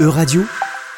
Euradio,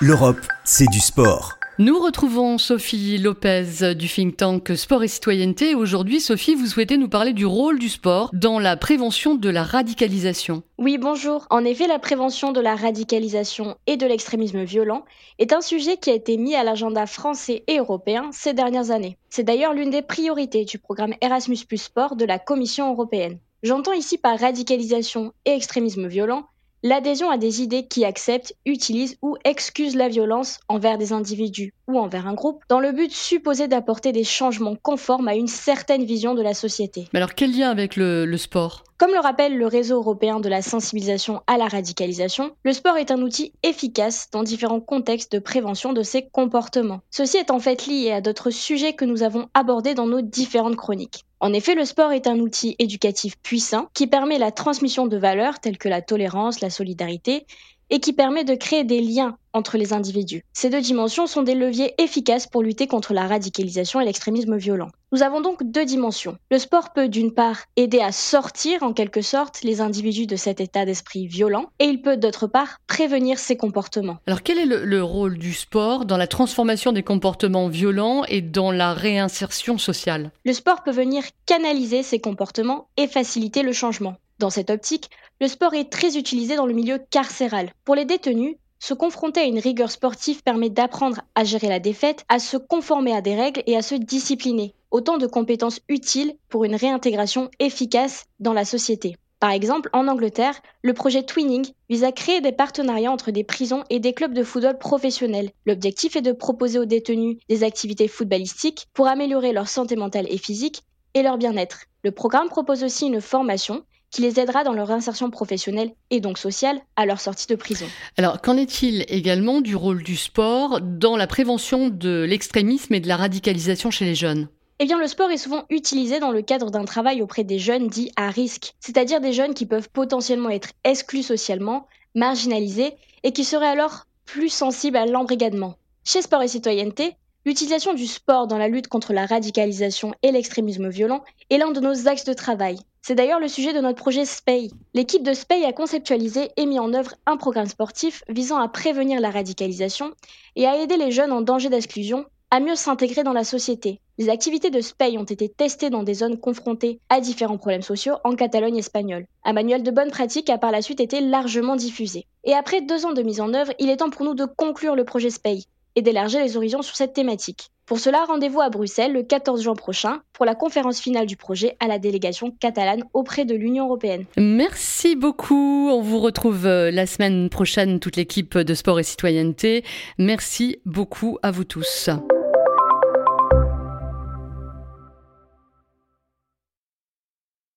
l'Europe, c'est du sport. Nous retrouvons Sophie Lopez du think tank Sport et Citoyenneté. Aujourd'hui, Sophie, vous souhaitez nous parler du rôle du sport dans la prévention de la radicalisation. Oui, bonjour. En effet, la prévention de la radicalisation et de l'extrémisme violent est un sujet qui a été mis à l'agenda français et européen ces dernières années. C'est d'ailleurs l'une des priorités du programme Erasmus Plus Sport de la Commission européenne. J'entends ici par radicalisation et extrémisme violent L'adhésion à des idées qui acceptent, utilisent ou excusent la violence envers des individus ou envers un groupe dans le but supposé d'apporter des changements conformes à une certaine vision de la société. Mais alors quel lien avec le, le sport? Comme le rappelle le réseau européen de la sensibilisation à la radicalisation, le sport est un outil efficace dans différents contextes de prévention de ces comportements. Ceci est en fait lié à d'autres sujets que nous avons abordés dans nos différentes chroniques. En effet, le sport est un outil éducatif puissant qui permet la transmission de valeurs telles que la tolérance, la solidarité, et qui permet de créer des liens entre les individus. Ces deux dimensions sont des leviers efficaces pour lutter contre la radicalisation et l'extrémisme violent. Nous avons donc deux dimensions. Le sport peut d'une part aider à sortir en quelque sorte les individus de cet état d'esprit violent et il peut d'autre part prévenir ces comportements. Alors quel est le, le, rôle du sport dans la transformation des comportements violents et dans la réinsertion sociale? Le sport peut venir canaliser ces comportements et faciliter le changement. Dans cette optique, le sport est très utilisé dans le milieu carcéral. Pour les détenus, se confronter à une rigueur sportive permet d'apprendre à gérer la défaite, à se conformer à des règles et à se discipliner. Autant de compétences utiles pour une réintégration efficace dans la société. Par exemple, en Angleterre, le projet Twinning vise à créer des partenariats entre des prisons et des clubs de football professionnels. L'objectif est de proposer aux détenus des activités footballistiques pour améliorer leur santé mentale et physique et leur bien-être. Le programme propose aussi une formation qui les aidera dans leur insertion professionnelle et donc sociale à leur sortie de prison. Alors, qu'en est-il également du rôle du sport dans la prévention de l'extrémisme et de la radicalisation chez les jeunes? Eh bien, le sport est souvent utilisé dans le cadre d'un travail auprès des jeunes dits à risque, c'est-à-dire des jeunes qui peuvent potentiellement être exclus socialement, marginalisés et qui seraient alors plus sensibles à l'embrigadement. Chez Sport et Citoyenneté, l'utilisation du sport dans la lutte contre la radicalisation et l'extrémisme violent est l'un de nos axes de travail. C'est d'ailleurs le sujet de notre projet SPEI. L'équipe de SPEI a conceptualisé et mis en œuvre un programme sportif visant à prévenir la radicalisation et à aider les jeunes en danger d'exclusion à mieux s'intégrer dans la société. Les activités de SPEI ont été testées dans des zones confrontées à différents problèmes sociaux en Catalogne espagnole. Un manuel de bonne pratique a par la suite été largement diffusé. Et après deux ans de mise en œuvre, il est temps pour nous de conclure le projet SPEI et d'élargir les horizons sur cette thématique. Pour cela, rendez-vous à Bruxelles le 14 juin prochain pour la conférence finale du projet à la délégation catalane auprès de l'Union européenne. Merci beaucoup. On vous retrouve euh, la semaine prochaine, toute l'équipe de sport et citoyenneté. Merci beaucoup à vous tous.